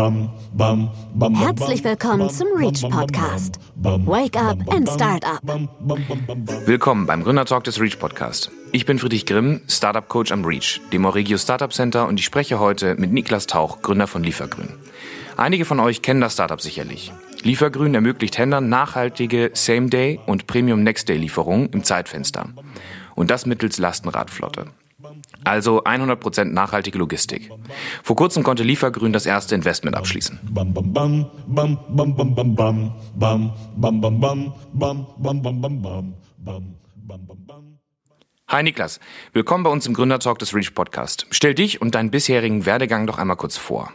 Herzlich willkommen zum Reach Podcast. Wake up and start up. Willkommen beim Gründertalk des Reach Podcast. Ich bin Friedrich Grimm, Startup Coach am Reach, dem Origio Startup Center und ich spreche heute mit Niklas Tauch, Gründer von Liefergrün. Einige von euch kennen das Startup sicherlich. Liefergrün ermöglicht Händlern nachhaltige Same-Day- und Premium-Next-Day-Lieferungen im Zeitfenster. Und das mittels Lastenradflotte. Also 100% nachhaltige Logistik. Vor kurzem konnte Liefergrün das erste Investment abschließen. Hi Niklas, willkommen bei uns im Gründertalk des Reach Podcast. Stell dich und deinen bisherigen Werdegang doch einmal kurz vor.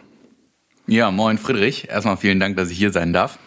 Ja, moin Friedrich. Erstmal vielen Dank, dass ich hier sein darf.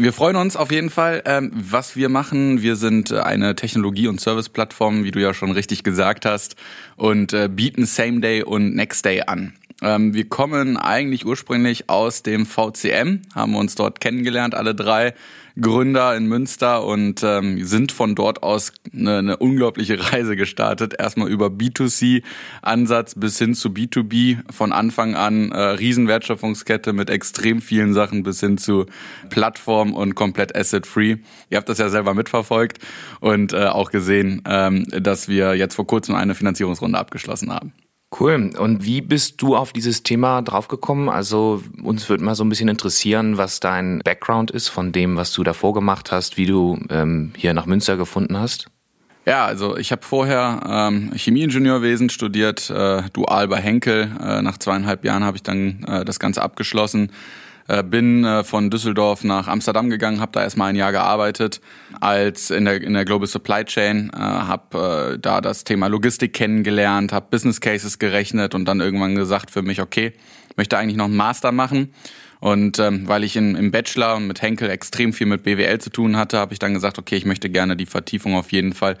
Wir freuen uns auf jeden Fall, ähm, was wir machen. Wir sind äh, eine Technologie- und Service-Plattform, wie du ja schon richtig gesagt hast, und äh, bieten Same Day und Next Day an. Ähm, wir kommen eigentlich ursprünglich aus dem VCM, haben uns dort kennengelernt, alle drei Gründer in Münster und ähm, sind von dort aus eine, eine unglaubliche Reise gestartet. Erstmal über B2C-Ansatz bis hin zu B2B. Von Anfang an äh, Riesenwertschöpfungskette mit extrem vielen Sachen bis hin zu Plattform und komplett asset-free. Ihr habt das ja selber mitverfolgt und äh, auch gesehen, ähm, dass wir jetzt vor kurzem eine Finanzierungsrunde abgeschlossen haben. Cool. Und wie bist du auf dieses Thema draufgekommen? Also uns würde mal so ein bisschen interessieren, was dein Background ist von dem, was du davor gemacht hast, wie du ähm, hier nach Münster gefunden hast. Ja, also ich habe vorher ähm, Chemieingenieurwesen studiert, äh, dual bei Henkel. Äh, nach zweieinhalb Jahren habe ich dann äh, das Ganze abgeschlossen äh, bin äh, von Düsseldorf nach Amsterdam gegangen, habe da erstmal ein Jahr gearbeitet als in der in der Global Supply Chain, äh, habe äh, da das Thema Logistik kennengelernt, habe Business Cases gerechnet und dann irgendwann gesagt für mich, okay, möchte eigentlich noch einen Master machen. Und ähm, weil ich in, im Bachelor und mit Henkel extrem viel mit BWL zu tun hatte, habe ich dann gesagt, okay, ich möchte gerne die Vertiefung auf jeden Fall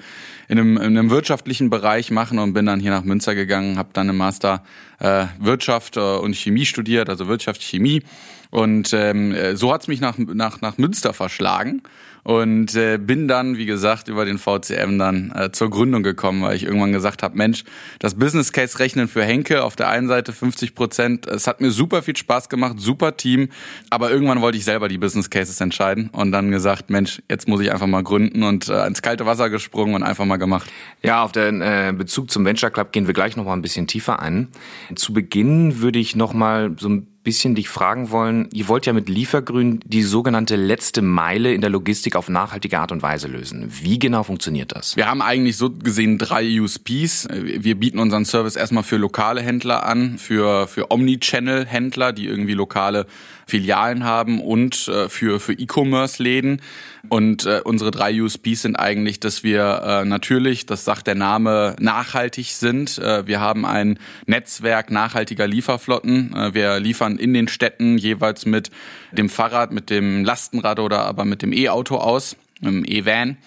in einem, in einem wirtschaftlichen Bereich machen und bin dann hier nach Münster gegangen, habe dann im Master äh, Wirtschaft äh, und Chemie studiert, also Wirtschaft, Chemie. Und ähm, so hat's mich nach, nach, nach Münster verschlagen und äh, bin dann, wie gesagt, über den VCM dann äh, zur Gründung gekommen, weil ich irgendwann gesagt habe, Mensch, das Business Case rechnen für Henke auf der einen Seite 50 Prozent, es hat mir super viel Spaß gemacht, super Team, aber irgendwann wollte ich selber die Business Cases entscheiden und dann gesagt, Mensch, jetzt muss ich einfach mal gründen und äh, ins kalte Wasser gesprungen und einfach mal gemacht. Ja, auf den äh, Bezug zum Venture Club gehen wir gleich noch mal ein bisschen tiefer ein. Zu Beginn würde ich noch mal so ein bisschen dich fragen wollen, ihr wollt ja mit Liefergrün die sogenannte letzte Meile in der Logistik auf nachhaltige Art und Weise lösen. Wie genau funktioniert das? Wir haben eigentlich so gesehen drei USPs. Wir bieten unseren Service erstmal für lokale Händler an, für, für Omnichannel-Händler, die irgendwie lokale Filialen haben und äh, für, für E-Commerce-Läden. Und äh, unsere drei USPs sind eigentlich, dass wir äh, natürlich, das sagt der Name, nachhaltig sind. Äh, wir haben ein Netzwerk nachhaltiger Lieferflotten. Äh, wir liefern in den Städten jeweils mit dem Fahrrad, mit dem Lastenrad oder aber mit dem E-Auto aus, dem E-Van.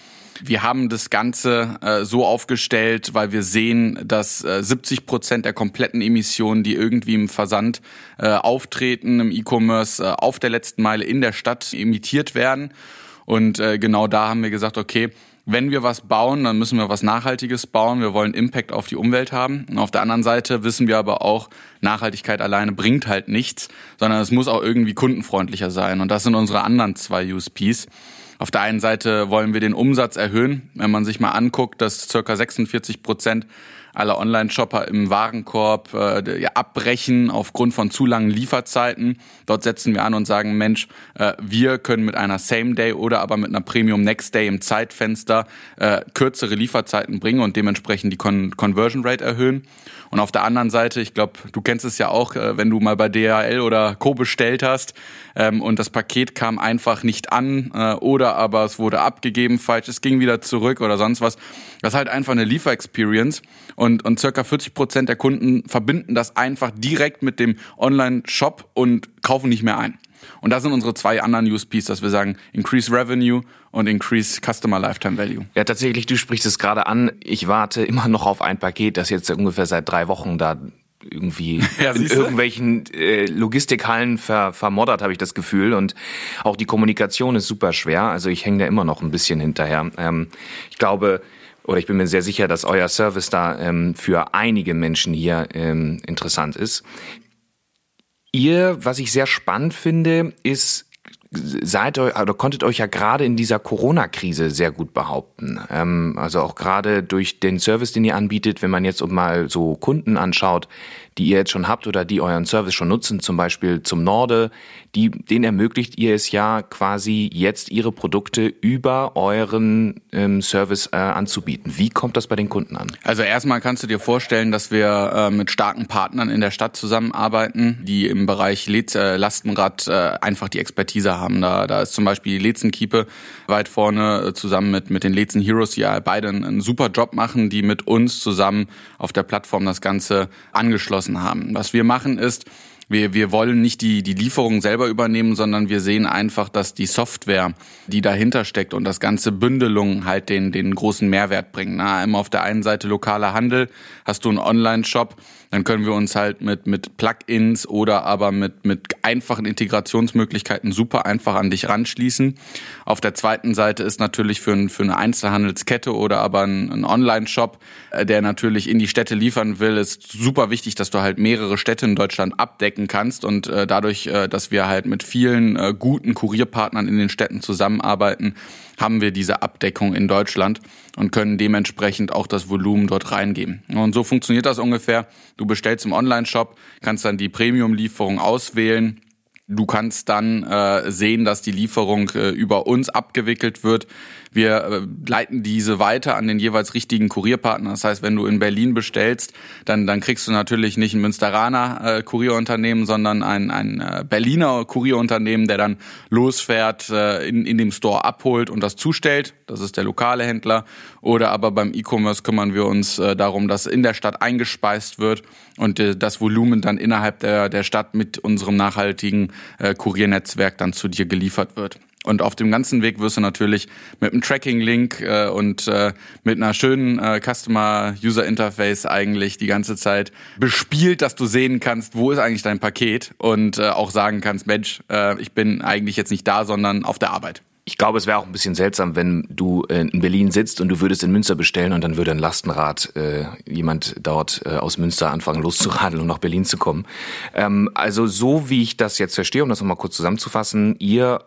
Wir haben das Ganze äh, so aufgestellt, weil wir sehen, dass äh, 70 Prozent der kompletten Emissionen, die irgendwie im Versand äh, auftreten, im E-Commerce, äh, auf der letzten Meile in der Stadt emittiert werden. Und äh, genau da haben wir gesagt, okay, wenn wir was bauen, dann müssen wir was Nachhaltiges bauen. Wir wollen Impact auf die Umwelt haben. Und auf der anderen Seite wissen wir aber auch, Nachhaltigkeit alleine bringt halt nichts, sondern es muss auch irgendwie kundenfreundlicher sein. Und das sind unsere anderen zwei USPs. Auf der einen Seite wollen wir den Umsatz erhöhen. Wenn man sich mal anguckt, dass circa 46 Prozent aller Online-Shopper im Warenkorb äh, ja, abbrechen aufgrund von zu langen Lieferzeiten. Dort setzen wir an und sagen, Mensch, äh, wir können mit einer Same-Day oder aber mit einer Premium Next-Day im Zeitfenster äh, kürzere Lieferzeiten bringen und dementsprechend die Con Conversion Rate erhöhen. Und auf der anderen Seite, ich glaube, du kennst es ja auch, äh, wenn du mal bei DHL oder Co. bestellt hast ähm, und das Paket kam einfach nicht an äh, oder aber es wurde abgegeben falsch, es ging wieder zurück oder sonst was. Das ist halt einfach eine Lieferexperience und, und circa 40 Prozent der Kunden verbinden das einfach direkt mit dem Online-Shop und kaufen nicht mehr ein. Und das sind unsere zwei anderen USPs, dass wir sagen, increase revenue und increase customer lifetime value. Ja, tatsächlich, du sprichst es gerade an. Ich warte immer noch auf ein Paket, das jetzt ungefähr seit drei Wochen da irgendwie ja, in irgendwelchen äh, Logistikhallen ver, vermoddert, habe ich das Gefühl. Und auch die Kommunikation ist super schwer. Also ich hänge da immer noch ein bisschen hinterher. Ähm, ich glaube, oder ich bin mir sehr sicher, dass euer Service da ähm, für einige Menschen hier ähm, interessant ist. Ihr, was ich sehr spannend finde, ist, seid euch oder konntet euch ja gerade in dieser Corona-Krise sehr gut behaupten. Ähm, also auch gerade durch den Service, den ihr anbietet, wenn man jetzt mal so Kunden anschaut, die ihr jetzt schon habt oder die euren Service schon nutzen, zum Beispiel zum Norde, die, denen ermöglicht ihr es ja quasi jetzt ihre Produkte über euren ähm, Service äh, anzubieten. Wie kommt das bei den Kunden an? Also erstmal kannst du dir vorstellen, dass wir äh, mit starken Partnern in der Stadt zusammenarbeiten, die im Bereich Lez, äh, Lastenrad äh, einfach die Expertise haben. Da, da ist zum Beispiel die Lezenkiepe weit vorne äh, zusammen mit, mit den Lezen Heroes, die ja beide einen, einen super Job machen, die mit uns zusammen auf der Plattform das Ganze angeschlossen abgeschlossen haben. Was wir machen ist, wir, wir wollen nicht die, die Lieferung selber übernehmen, sondern wir sehen einfach, dass die Software, die dahinter steckt und das ganze Bündelung halt den, den großen Mehrwert bringen. Na, immer auf der einen Seite lokaler Handel, hast du einen Online-Shop, dann können wir uns halt mit, mit Plugins oder aber mit, mit einfachen Integrationsmöglichkeiten super einfach an dich ranschließen. Auf der zweiten Seite ist natürlich für, für eine Einzelhandelskette oder aber ein, ein Online-Shop, äh, der natürlich in die Städte liefern will, ist super wichtig, dass du halt mehrere Städte in Deutschland abdecken kannst und äh, dadurch, äh, dass wir halt mit vielen äh, guten Kurierpartnern in den Städten zusammenarbeiten, haben wir diese Abdeckung in Deutschland und können dementsprechend auch das Volumen dort reingeben. Und so funktioniert das ungefähr. Du bestellst im Online-Shop, kannst dann die Premium-Lieferung auswählen. Du kannst dann äh, sehen, dass die Lieferung äh, über uns abgewickelt wird. Wir äh, leiten diese weiter an den jeweils richtigen Kurierpartner. Das heißt, wenn du in Berlin bestellst, dann, dann kriegst du natürlich nicht ein Münsteraner äh, Kurierunternehmen, sondern ein, ein äh, Berliner Kurierunternehmen, der dann losfährt, äh, in, in dem Store abholt und das zustellt. Das ist der lokale Händler. Oder aber beim E-Commerce kümmern wir uns darum, dass in der Stadt eingespeist wird und das Volumen dann innerhalb der, der Stadt mit unserem nachhaltigen Kuriernetzwerk dann zu dir geliefert wird. Und auf dem ganzen Weg wirst du natürlich mit einem Tracking-Link äh, und äh, mit einer schönen äh, Customer-User-Interface eigentlich die ganze Zeit bespielt, dass du sehen kannst, wo ist eigentlich dein Paket und äh, auch sagen kannst, Mensch, äh, ich bin eigentlich jetzt nicht da, sondern auf der Arbeit. Ich glaube, es wäre auch ein bisschen seltsam, wenn du äh, in Berlin sitzt und du würdest in Münster bestellen und dann würde ein Lastenrad äh, jemand dort äh, aus Münster anfangen loszuradeln, um nach Berlin zu kommen. Ähm, also so wie ich das jetzt verstehe, um das nochmal kurz zusammenzufassen, ihr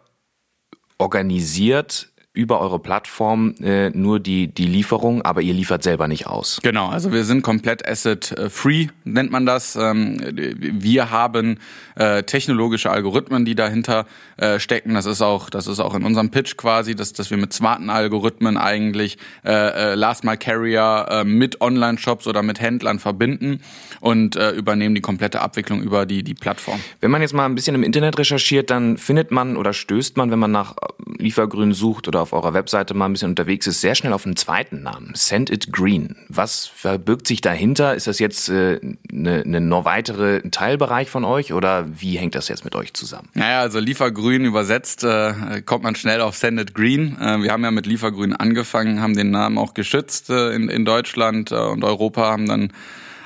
organisiert über eure Plattform äh, nur die, die Lieferung, aber ihr liefert selber nicht aus. Genau, also wir sind komplett asset-free, nennt man das. Ähm, wir haben äh, technologische Algorithmen, die dahinter äh, stecken. Das ist auch, das ist auch in unserem Pitch quasi, dass, dass wir mit smarten Algorithmen eigentlich äh, äh Last Mile Carrier äh, mit Online-Shops oder mit Händlern verbinden und äh, übernehmen die komplette Abwicklung über die, die Plattform. Wenn man jetzt mal ein bisschen im Internet recherchiert, dann findet man oder stößt man, wenn man nach Liefergrün sucht oder auf eurer Webseite mal ein bisschen unterwegs ist, sehr schnell auf einen zweiten Namen. Send It Green. Was verbirgt sich dahinter? Ist das jetzt äh, eine, eine noch weitere Teilbereich von euch oder wie hängt das jetzt mit euch zusammen? Naja, also Liefergrün übersetzt äh, kommt man schnell auf Send It Green. Äh, wir haben ja mit Liefergrün angefangen, haben den Namen auch geschützt äh, in, in Deutschland äh, und Europa, haben dann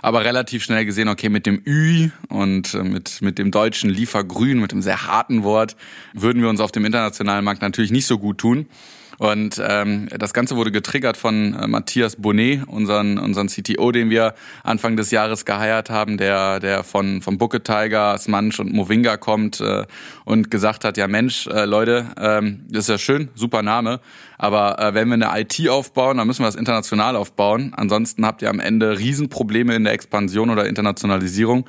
aber relativ schnell gesehen, okay, mit dem Ü und äh, mit, mit dem deutschen Liefergrün, mit dem sehr harten Wort, würden wir uns auf dem internationalen Markt natürlich nicht so gut tun. Und ähm, das Ganze wurde getriggert von äh, Matthias Bonnet, unseren, unseren CTO, den wir Anfang des Jahres geheiert haben, der, der von, von Bucket Tiger, Smanch und Movinga kommt äh, und gesagt hat, ja Mensch, äh, Leute, ähm, das ist ja schön, super Name, aber äh, wenn wir eine IT aufbauen, dann müssen wir das international aufbauen. Ansonsten habt ihr am Ende Riesenprobleme in der Expansion oder Internationalisierung.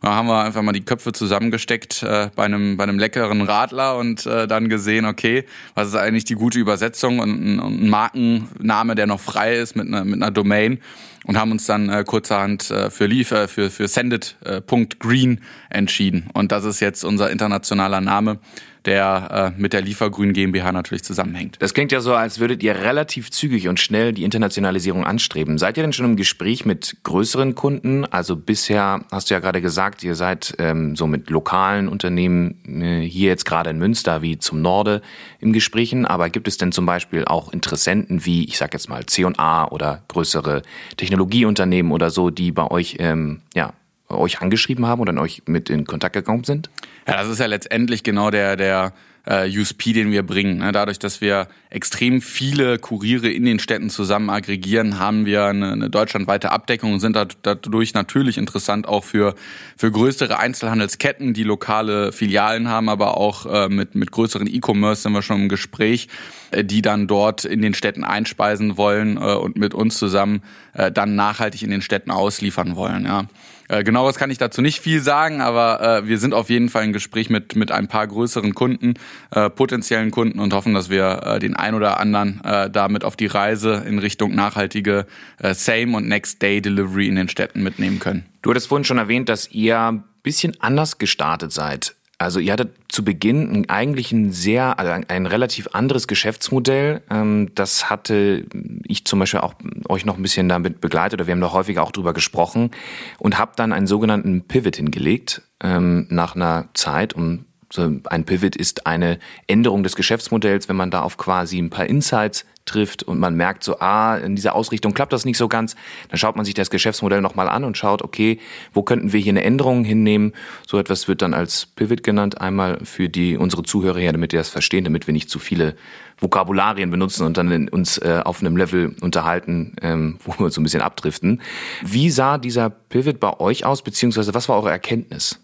Da haben wir einfach mal die Köpfe zusammengesteckt äh, bei, einem, bei einem leckeren Radler und äh, dann gesehen, okay, was ist eigentlich die gute Übersetzung und ein, ein Markenname, der noch frei ist mit einer, mit einer Domain und haben uns dann äh, kurzerhand äh, für Leaf, äh, für, für Sendit.green äh, entschieden. Und das ist jetzt unser internationaler Name der äh, mit der Liefergrün GmbH natürlich zusammenhängt. Das klingt ja so, als würdet ihr relativ zügig und schnell die Internationalisierung anstreben. Seid ihr denn schon im Gespräch mit größeren Kunden? Also bisher hast du ja gerade gesagt, ihr seid ähm, so mit lokalen Unternehmen äh, hier jetzt gerade in Münster wie zum Norde im Gesprächen. Aber gibt es denn zum Beispiel auch Interessenten wie, ich sag jetzt mal C&A oder größere Technologieunternehmen oder so, die bei euch ähm, ja euch angeschrieben haben oder an euch mit in Kontakt gekommen sind? Ja, das ist ja letztendlich genau der, der äh, USP, den wir bringen. Ne? Dadurch, dass wir extrem viele Kuriere in den Städten zusammen aggregieren, haben wir eine, eine deutschlandweite Abdeckung und sind dadurch natürlich interessant auch für, für größere Einzelhandelsketten, die lokale Filialen haben, aber auch äh, mit, mit größeren E-Commerce sind wir schon im Gespräch, äh, die dann dort in den Städten einspeisen wollen äh, und mit uns zusammen äh, dann nachhaltig in den Städten ausliefern wollen. Ja. Äh, genaueres kann ich dazu nicht viel sagen, aber äh, wir sind auf jeden Fall im Gespräch mit, mit ein paar größeren Kunden, äh, potenziellen Kunden und hoffen, dass wir äh, den ein oder anderen äh, damit auf die Reise in Richtung nachhaltige äh, Same- und Next-Day-Delivery in den Städten mitnehmen können. Du hattest vorhin schon erwähnt, dass ihr ein bisschen anders gestartet seid. Also ihr hattet zu Beginn eigentlich ein sehr, also ein relativ anderes Geschäftsmodell. Ähm, das hatte ich zum Beispiel auch euch noch ein bisschen damit begleitet, oder wir haben da häufiger auch drüber gesprochen und habe dann einen sogenannten Pivot hingelegt ähm, nach einer Zeit, um ein Pivot ist eine Änderung des Geschäftsmodells, wenn man da auf quasi ein paar Insights trifft und man merkt so, ah, in dieser Ausrichtung klappt das nicht so ganz, dann schaut man sich das Geschäftsmodell nochmal an und schaut, okay, wo könnten wir hier eine Änderung hinnehmen? So etwas wird dann als Pivot genannt, einmal für die unsere Zuhörer her, damit die das verstehen, damit wir nicht zu viele Vokabularien benutzen und dann uns äh, auf einem Level unterhalten, ähm, wo wir so ein bisschen abdriften. Wie sah dieser Pivot bei euch aus, beziehungsweise was war eure Erkenntnis?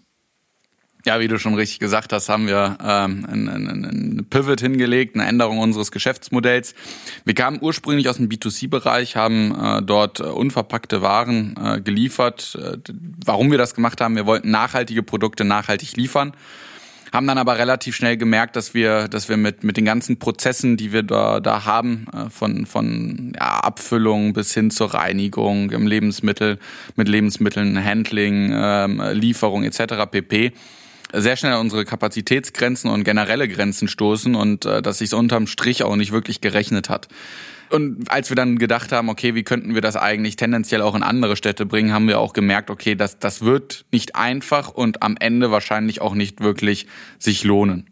Ja, wie du schon richtig gesagt hast, haben wir ähm, einen, einen Pivot hingelegt, eine Änderung unseres Geschäftsmodells. Wir kamen ursprünglich aus dem B2C-Bereich, haben äh, dort äh, unverpackte Waren äh, geliefert. Äh, warum wir das gemacht haben, wir wollten nachhaltige Produkte nachhaltig liefern haben dann aber relativ schnell gemerkt, dass wir, dass wir mit, mit den ganzen Prozessen, die wir da, da haben, äh, von, von ja, Abfüllung bis hin zur Reinigung im Lebensmittel, mit Lebensmitteln, Handling, ähm, Lieferung etc. pp sehr schnell an unsere Kapazitätsgrenzen und generelle Grenzen stoßen und äh, dass sich unterm Strich auch nicht wirklich gerechnet hat. Und als wir dann gedacht haben, okay, wie könnten wir das eigentlich tendenziell auch in andere Städte bringen, haben wir auch gemerkt, okay, das, das wird nicht einfach und am Ende wahrscheinlich auch nicht wirklich sich lohnen.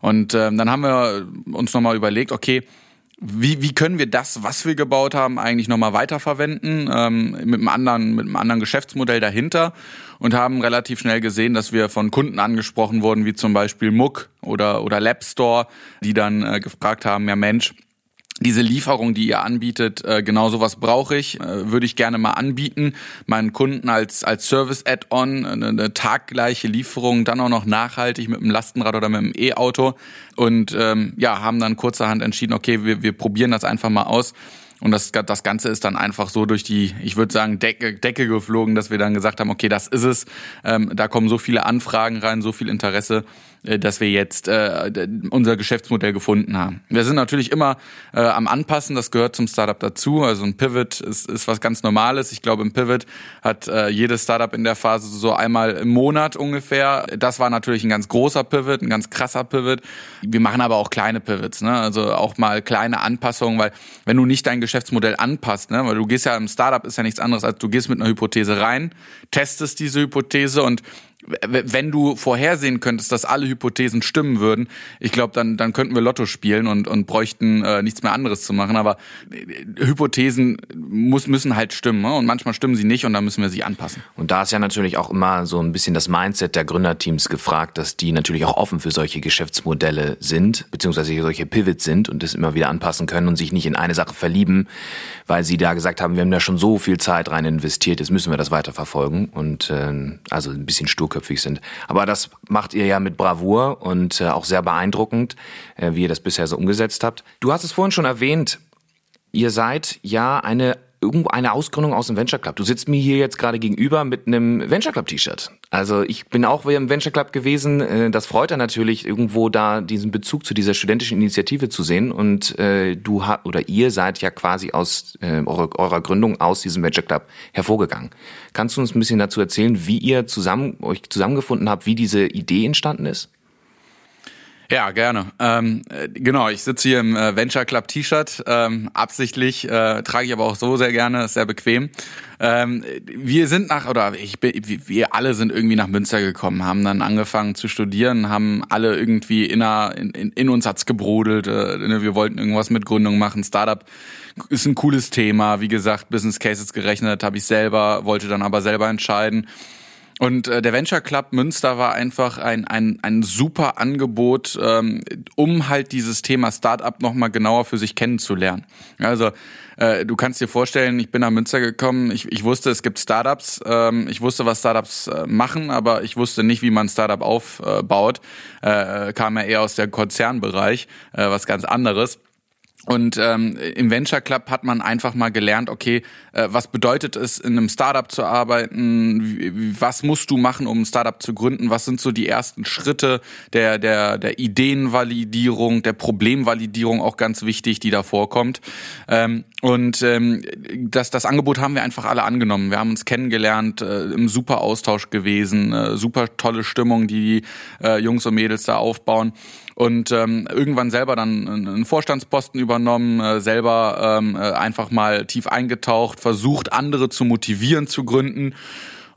Und äh, dann haben wir uns nochmal überlegt, okay, wie, wie können wir das, was wir gebaut haben, eigentlich nochmal weiterverwenden, ähm, mit, einem anderen, mit einem anderen Geschäftsmodell dahinter und haben relativ schnell gesehen, dass wir von Kunden angesprochen wurden, wie zum Beispiel Muck oder, oder Labstore, die dann äh, gefragt haben, ja Mensch, diese Lieferung, die ihr anbietet, äh, genau sowas brauche ich, äh, würde ich gerne mal anbieten, meinen Kunden als als Service Add-on eine, taggleiche Lieferung, dann auch noch nachhaltig mit einem Lastenrad oder mit einem E-Auto und ähm, ja haben dann kurzerhand entschieden, okay, wir wir probieren das einfach mal aus. Und das, das Ganze ist dann einfach so durch die, ich würde sagen, Decke, Decke geflogen, dass wir dann gesagt haben, okay, das ist es. Ähm, da kommen so viele Anfragen rein, so viel Interesse dass wir jetzt äh, unser Geschäftsmodell gefunden haben. Wir sind natürlich immer äh, am Anpassen, das gehört zum Startup dazu. Also ein Pivot ist, ist was ganz Normales. Ich glaube, im Pivot hat äh, jedes Startup in der Phase so einmal im Monat ungefähr. Das war natürlich ein ganz großer Pivot, ein ganz krasser Pivot. Wir machen aber auch kleine Pivots, ne? also auch mal kleine Anpassungen, weil wenn du nicht dein Geschäftsmodell anpasst, ne? weil du gehst ja im Startup ist ja nichts anderes als du gehst mit einer Hypothese rein, testest diese Hypothese und wenn du vorhersehen könntest, dass alle Hypothesen stimmen würden, ich glaube, dann, dann könnten wir Lotto spielen und, und bräuchten äh, nichts mehr anderes zu machen. Aber äh, Hypothesen muss, müssen halt stimmen ne? und manchmal stimmen sie nicht und dann müssen wir sie anpassen. Und da ist ja natürlich auch immer so ein bisschen das Mindset der Gründerteams gefragt, dass die natürlich auch offen für solche Geschäftsmodelle sind, beziehungsweise solche Pivots sind und das immer wieder anpassen können und sich nicht in eine Sache verlieben, weil sie da gesagt haben, wir haben da schon so viel Zeit rein investiert, jetzt müssen wir das weiterverfolgen und äh, also ein bisschen stur sturköpfig sind. Aber das macht ihr ja mit Bravour und äh, auch sehr beeindruckend, äh, wie ihr das bisher so umgesetzt habt. Du hast es vorhin schon erwähnt, ihr seid ja eine irgendwo eine Ausgründung aus dem Venture Club. Du sitzt mir hier jetzt gerade gegenüber mit einem Venture Club T-Shirt. Also ich bin auch im Venture Club gewesen. Äh, das freut er natürlich, irgendwo da diesen Bezug zu dieser studentischen Initiative zu sehen. Und äh, du hat oder ihr seid ja quasi aus äh, eurer, eurer Gründung aus diesem Venture Club hervorgegangen. Kannst du uns ein bisschen dazu erzählen, wie ihr zusammen euch zusammengefunden habt, wie diese Idee entstanden ist? Ja, gerne. Ähm, äh, genau, ich sitze hier im äh, Venture Club T-Shirt, ähm, absichtlich, äh, trage ich aber auch so sehr gerne, ist sehr bequem. Ähm, wir sind nach, oder ich bin, wir alle sind irgendwie nach Münster gekommen, haben dann angefangen zu studieren, haben alle irgendwie in, in, in uns hat's gebrodelt, äh, ne, wir wollten irgendwas mit Gründung machen, Startup ist ein cooles Thema, wie gesagt, Business Cases gerechnet habe ich selber, wollte dann aber selber entscheiden Und äh, der Venture Club Münster war einfach ein, ein, ein super Angebot, ähm, um halt dieses Thema Startup nochmal genauer für sich kennenzulernen. Also äh, du kannst dir vorstellen, ich bin nach Münster gekommen, ich, ich wusste, es gibt Startups, ähm, ich wusste, was Startups äh, machen, aber ich wusste nicht, wie man Startup aufbaut. Äh, kam ja eher aus der Konzernbereich, äh, was ganz anderes. Und ähm, im Venture Club hat man einfach mal gelernt, okay, äh, was bedeutet es, in einem Startup zu arbeiten? Wie, was musst du machen, um ein Startup zu gründen? Was sind so die ersten Schritte der, der, der Ideenvalidierung, der Problemvalidierung auch ganz wichtig, die da vorkommt? Ähm, und ähm, das, das Angebot haben wir einfach alle angenommen. Wir haben uns kennengelernt, äh, im super Austausch gewesen, äh, super tolle Stimmung, die, die äh, Jungs und Mädels da aufbauen und ähm, irgendwann selber dann einen Vorstandsposten übernommen, äh, selber ähm, äh, einfach mal tief eingetaucht, versucht andere zu motivieren zu gründen.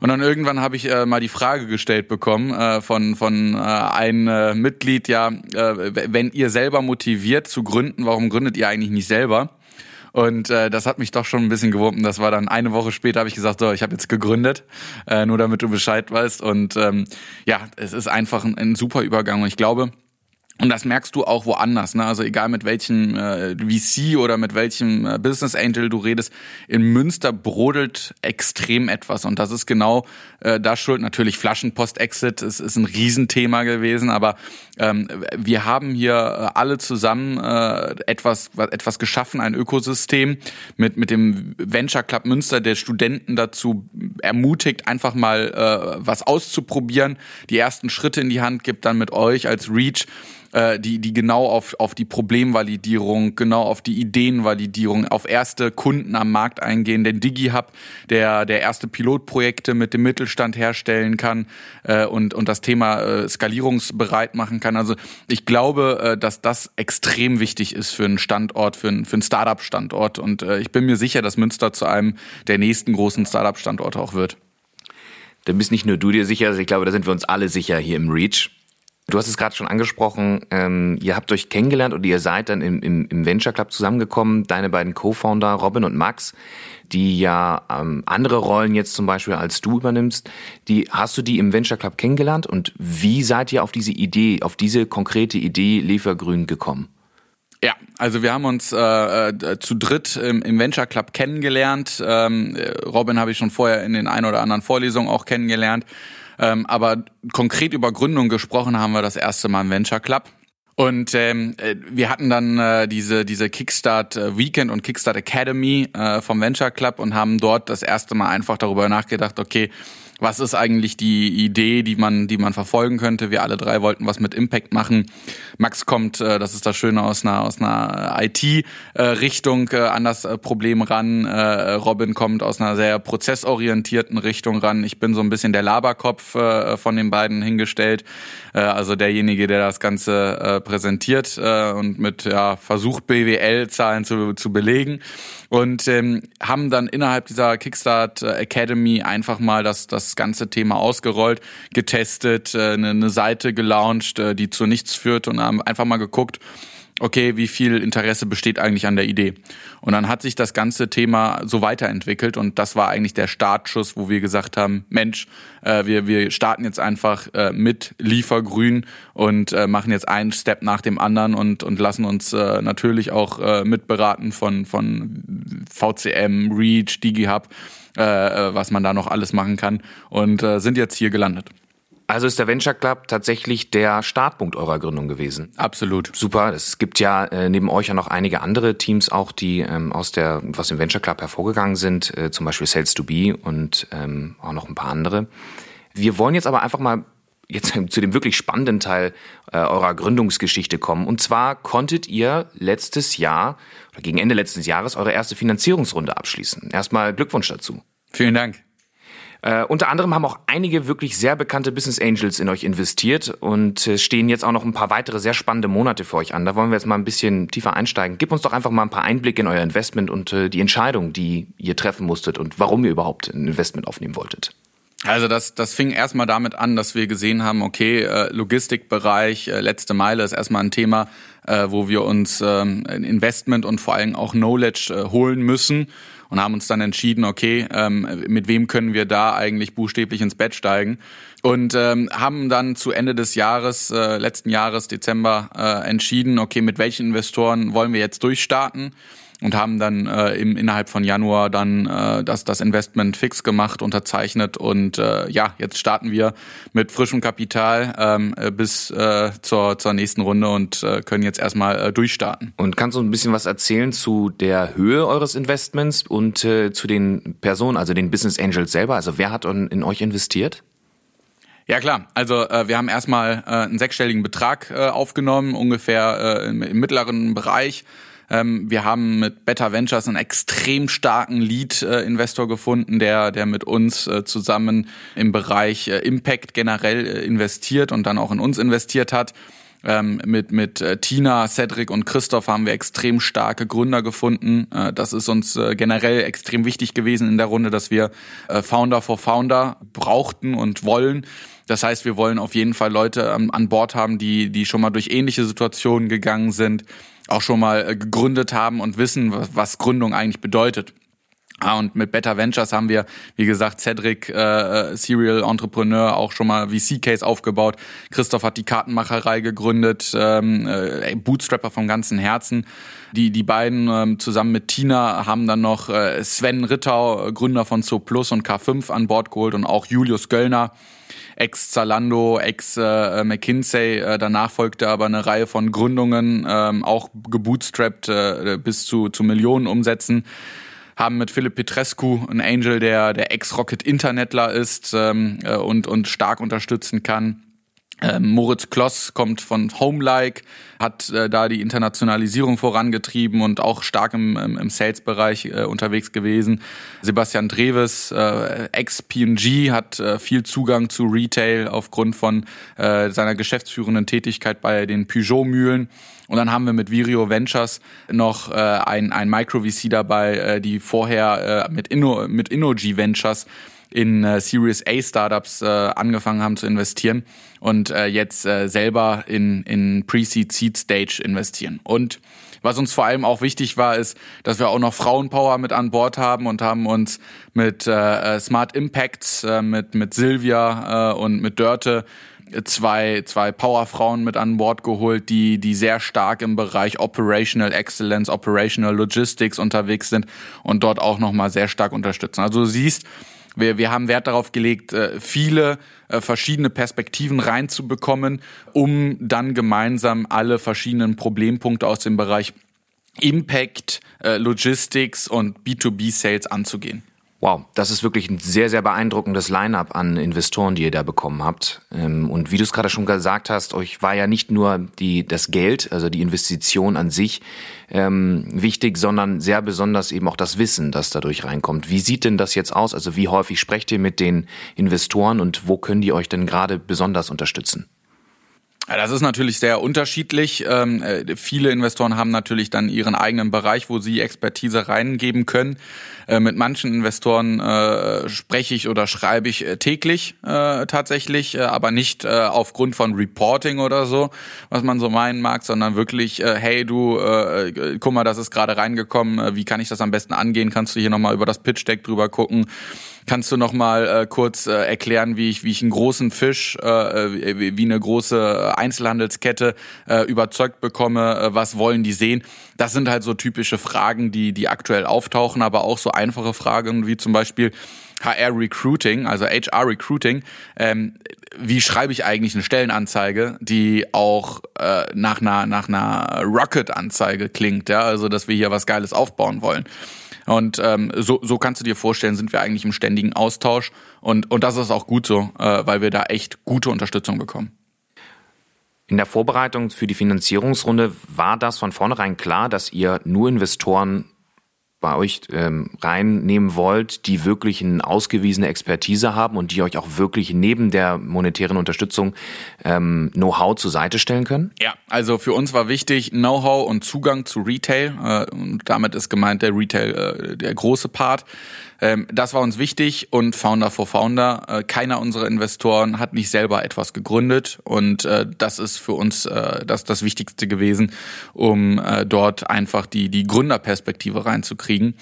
Und dann irgendwann habe ich äh, mal die Frage gestellt bekommen äh, von von äh, einem äh, Mitglied, ja, äh, wenn ihr selber motiviert zu gründen, warum gründet ihr eigentlich nicht selber? Und äh, das hat mich doch schon ein bisschen gewurmt. Das war dann eine Woche später, habe ich gesagt, so, ich habe jetzt gegründet, äh, nur damit du Bescheid weißt. Und ähm, ja, es ist einfach ein, ein super Übergang. Und ich glaube, und das merkst du auch woanders, ne? Also egal mit welchem äh, VC oder mit welchem äh, Business Angel du redest, in Münster brodelt extrem etwas. Und das ist genau äh, da schuld. Natürlich Flaschenpost-Exit ist, ist ein Riesenthema gewesen, aber ähm, wir haben hier äh, alle zusammen äh, etwas, etwas geschaffen, ein Ökosystem mit, mit dem Venture Club Münster, der Studenten dazu ermutigt, einfach mal äh, was auszuprobieren, die ersten Schritte in die Hand gibt, dann mit euch als Reach äh, die, die genau auf, auf die Problemvalidierung, genau auf die Ideenvalidierung, auf erste Kunden am Markt eingehen. Den DigiHub, der, der erste Pilotprojekte mit dem Mittelstand herstellen kann äh, und, und das Thema äh, skalierungsbereit machen kann. Also ich glaube, äh, dass das extrem wichtig ist für einen Standort, für einen, für einen Startup-Standort. Und äh, ich bin mir sicher, dass Münster zu einem der nächsten großen Startup-Standorte auch wird. Da bist nicht nur du dir sicher, also ich glaube, da sind wir uns alle sicher hier im Reach. Du hast es gerade schon angesprochen, ähm, ihr habt euch kennengelernt und ihr seid dann im, im, im Venture Club zusammengekommen, deine beiden Co-Founder Robin und Max, die ja ähm, andere Rollen jetzt zum Beispiel als du übernimmst. Die, hast du die im Venture Club kennengelernt und wie seid ihr auf diese Idee, auf diese konkrete Idee Liefergrün gekommen? Ja, also wir haben uns äh, äh, zu dritt im, im Venture Club kennengelernt. Ähm, Robin habe ich schon vorher in den ein oder anderen Vorlesungen auch kennengelernt. Ähm, aber konkret über Gründung gesprochen haben wir das erste Mal im Venture Club. Und ähm, äh, wir hatten dann äh, diese diese Kickstart äh, Weekend und Kickstart Academy äh, vom Venture Club und haben dort das erste Mal einfach darüber nachgedacht, okay, was ist eigentlich die Idee, die man, die man verfolgen könnte. Wir alle drei wollten was mit Impact machen. Max kommt, äh, das ist das Schöne, aus einer, aus einer IT-Richtung äh, an das äh, Problem ran. Robin kommt aus einer sehr prozessorientierten Richtung ran. Ich bin so ein bisschen der Laberkopf von den beiden hingestellt. Also derjenige, der das Ganze präsentiert und mit ja, versucht, BWL-Zahlen zu, zu belegen und ähm, haben dann innerhalb dieser Kickstart Academy einfach mal das, das ganze Thema ausgerollt, getestet, äh, eine, eine Seite gelauncht, äh, die zu nichts führt und haben einfach mal geguckt, okay, wie viel Interesse besteht eigentlich an der Idee? Und dann hat sich das ganze Thema so weiterentwickelt und das war eigentlich der Startschuss, wo wir gesagt haben, Mensch, äh, wir, wir starten jetzt einfach äh, mit Liefergrün und äh, machen jetzt einen Step nach dem anderen und, und lassen uns äh, natürlich auch äh, mitberaten von, von VCM, Reach, DigiHub, äh, was man da noch alles machen kann und sind jetzt hier gelandet. Also ist der Venture Club tatsächlich der Startpunkt eurer Gründung gewesen. Absolut. Super. Es gibt ja äh, neben euch ja noch einige andere Teams auch, die ähm, aus der, was im Venture Club hervorgegangen sind, äh, zum Beispiel Sales to Be und ähm, auch noch ein paar andere. Wir wollen jetzt aber einfach mal jetzt zu dem wirklich spannenden Teil äh, eurer Gründungsgeschichte kommen. Und zwar konntet ihr letztes Jahr oder gegen Ende letzten Jahres eure erste Finanzierungsrunde abschließen. Erstmal Glückwunsch dazu. Vielen Dank. Äh, unter anderem haben auch einige wirklich sehr bekannte Business Angels in euch investiert und es stehen jetzt auch noch ein paar weitere sehr spannende Monate für euch an. Da wollen wir jetzt mal ein bisschen tiefer einsteigen. Gib uns doch einfach mal ein paar Einblicke in euer Investment und äh, die Entscheidung, die ihr treffen musstet und warum ihr überhaupt ein Investment aufnehmen wolltet. Also das, das fing erstmal damit an, dass wir gesehen haben, okay, äh, Logistikbereich, äh, letzte Meile ist erstmal ein Thema, äh, wo wir uns ähm, Investment und vor allem auch Knowledge äh, holen müssen und haben uns dann entschieden, okay, ähm, mit wem können wir da eigentlich buchstäblich ins Bett steigen? Und ähm, haben dann zu Ende des Jahres, äh, letzten Jahres, Dezember, äh, entschieden, okay, mit welchen Investoren wollen wir jetzt durchstarten und haben dann äh, im, innerhalb von Januar dann äh, das, das Investment fix gemacht, unterzeichnet und äh, ja, jetzt starten wir mit frischem Kapital ähm, äh, bis äh, zur, zur nächsten Runde und äh, können jetzt erstmal äh, durchstarten. Und kannst du ein bisschen was erzählen zu der Höhe eures Investments und äh, zu den Personen, also den Business Angels selber? Also wer hat in euch investiert? Ja klar, also äh, wir haben erstmal äh, einen sechsstelligen Betrag äh, aufgenommen, ungefähr äh, im, im mittleren Bereich ähm, wir haben mit Better Ventures einen extrem starken Lead-Investor gefunden, der, der mit uns äh, zusammen im Bereich äh, Impact generell äh, investiert und dann auch in uns investiert hat. Ähm, mit mit Tina, Cedric und Christoph haben wir extrem starke Gründer gefunden. das ist uns generell extrem wichtig gewesen in der Runde, dass wir Founder for Founder brauchten und wollen. Das heißt, wir wollen auf jeden Fall Leute ähm, an Bord haben, die die schon mal durch ähnliche Situationen gegangen sind, auch schon mal äh, gegründet haben und wissen, was Gründung eigentlich bedeutet. Ah, und mit Better Ventures haben wir, wie gesagt, Cedric, äh, äh Serial Entrepreneur, auch schon mal VC-Case aufgebaut. Christoph hat die Kartenmacherei gegründet, ähm, äh, Bootstrapper vom ganzen Herzen. Die, die beiden ähm, zusammen mit Tina haben dann noch äh, Sven Rittau, Gründer von So Plus und K5 an Bord geholt und auch Julius Göllner, Ex-Zalando, Ex-McKinsey. Äh, danach folgte aber eine Reihe von Gründungen, ähm, auch gebootstrapped äh, bis zu, zu Millionen Umsätzen haben mit Philipp Petrescu einen Angel, der der Ex-Rocket-Internetler ist ähm, äh, und, und stark unterstützen kann. Ähm, Moritz Kloss kommt von Homelike, hat äh, da die Internationalisierung vorangetrieben und auch stark im, im, Sales-Bereich äh, unterwegs gewesen. Sebastian Dreves, äh, ex-P&G, hat äh, viel Zugang zu Retail aufgrund von äh, seiner geschäftsführenden Tätigkeit bei den Peugeot-Mühlen. Und dann haben wir mit Virio Ventures noch äh, ein, ein Micro-VC dabei, die vorher mit, Inno, mit Innogy Ventures in äh, Series A Startups äh, angefangen haben zu investieren und äh, jetzt äh, selber in, in Pre-Seed Seed Stage investieren. Und was uns vor allem auch wichtig war, ist, dass wir auch noch Frauenpower mit an Bord haben und haben uns mit äh, äh Smart Impacts, äh, mit, mit Silvia äh, und mit Dörte zwei, zwei Powerfrauen mit an Bord geholt, die, die sehr stark im Bereich Operational Excellence, Operational Logistics unterwegs sind und dort auch nochmal sehr stark unterstützen. Also du siehst, wir, wir haben Wert darauf gelegt, äh, viele äh, verschiedene Perspektiven reinzubekommen, um dann gemeinsam alle verschiedenen Problempunkte aus dem Bereich Impact, äh, Logistics und B2B-Sales anzugehen. Wow, das ist wirklich ein sehr, sehr beeindruckendes Line-up an Investoren, die ihr da bekommen habt. Ähm, und wie du es gerade schon gesagt hast, euch war ja nicht nur die, das Geld, also die Investition an sich ähm, wichtig, sondern sehr besonders eben auch das Wissen, das dadurch reinkommt. Wie sieht denn das jetzt aus? Also wie häufig sprecht ihr mit den Investoren und wo können die euch denn gerade besonders unterstützen? Das ist natürlich sehr unterschiedlich. Ähm, äh, viele Investoren haben natürlich dann ihren eigenen Bereich, wo sie Expertise reingeben können. Äh, mit manchen Investoren äh, spreche ich oder schreibe ich äh, täglich äh, tatsächlich, äh, aber nicht aufgrund von Reporting oder so, was man so meinen mag, sondern wirklich, hey du, guck mal, das ist gerade reingekommen, wie kann ich das am besten angehen? Kannst du hier nochmal über das Pitch Deck drüber gucken? Kannst du noch mal äh, kurz äh, erklären, wie ich, wie ich einen großen Fisch, äh, wie, wie eine große Einzelhandelskette äh, überzeugt bekomme? Äh, was wollen die sehen? Das sind halt so typische Fragen, die, die aktuell auftauchen, aber auch so einfache Fragen wie zum Beispiel HR Recruiting, also HR Recruiting. Ähm, wie schreibe ich eigentlich eine Stellenanzeige, die auch äh, nach einer nach einer Rocket-Anzeige klingt, ja, also dass wir hier was Geiles aufbauen wollen. Und ähm, so, so kannst du dir vorstellen, sind wir eigentlich im ständigen Austausch. Und, und das ist auch gut so, äh, weil wir da echt gute Unterstützung bekommen. In der Vorbereitung für die Finanzierungsrunde war das von vornherein klar, dass ihr nur Investoren bei euch ähm, reinnehmen wollt, die wirklich eine ausgewiesene Expertise haben und die euch auch wirklich neben der monetären Unterstützung ähm, Know-how zur Seite stellen können? Ja, also für uns war wichtig Know-how und Zugang zu Retail. Äh, und damit ist gemeint der Retail äh, der große Part. Ähm, das war uns wichtig und Founder for Founder. Äh, keiner unserer Investoren hat nicht selber etwas gegründet und äh, das ist für uns äh, das, das Wichtigste gewesen, um äh, dort einfach die, die Gründerperspektive reinzukriegen.